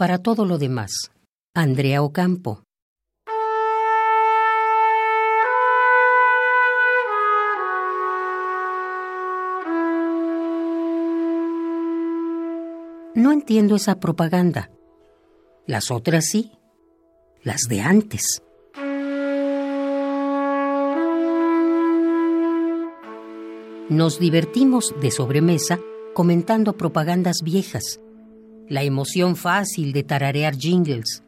Para todo lo demás, Andrea Ocampo. No entiendo esa propaganda. Las otras sí. Las de antes. Nos divertimos de sobremesa comentando propagandas viejas, la emoción fácil de tararear jingles.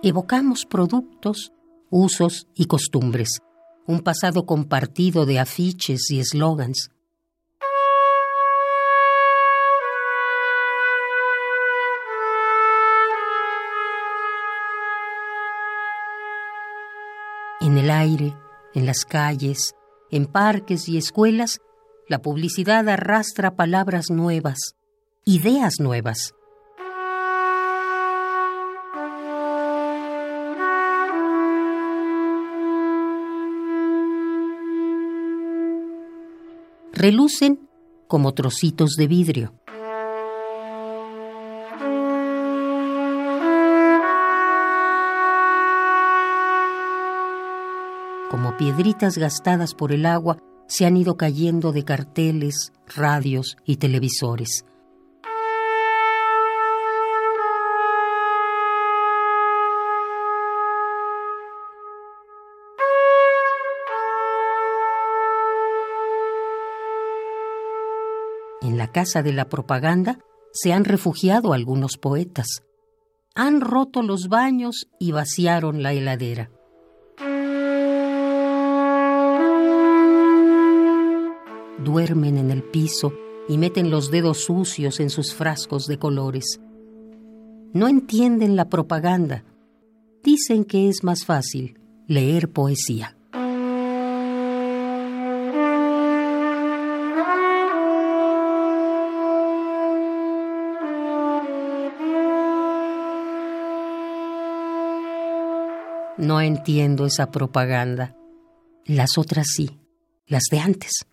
Evocamos productos, usos y costumbres, un pasado compartido de afiches y eslogans. En el aire, en las calles, en parques y escuelas, la publicidad arrastra palabras nuevas, ideas nuevas. Relucen como trocitos de vidrio. Como piedritas gastadas por el agua, se han ido cayendo de carteles, radios y televisores. En la casa de la propaganda se han refugiado algunos poetas. Han roto los baños y vaciaron la heladera. Duermen en el piso y meten los dedos sucios en sus frascos de colores. No entienden la propaganda. Dicen que es más fácil leer poesía. No entiendo esa propaganda. Las otras sí, las de antes.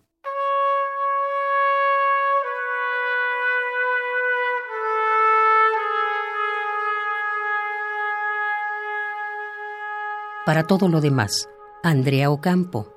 Para todo lo demás, Andrea Ocampo.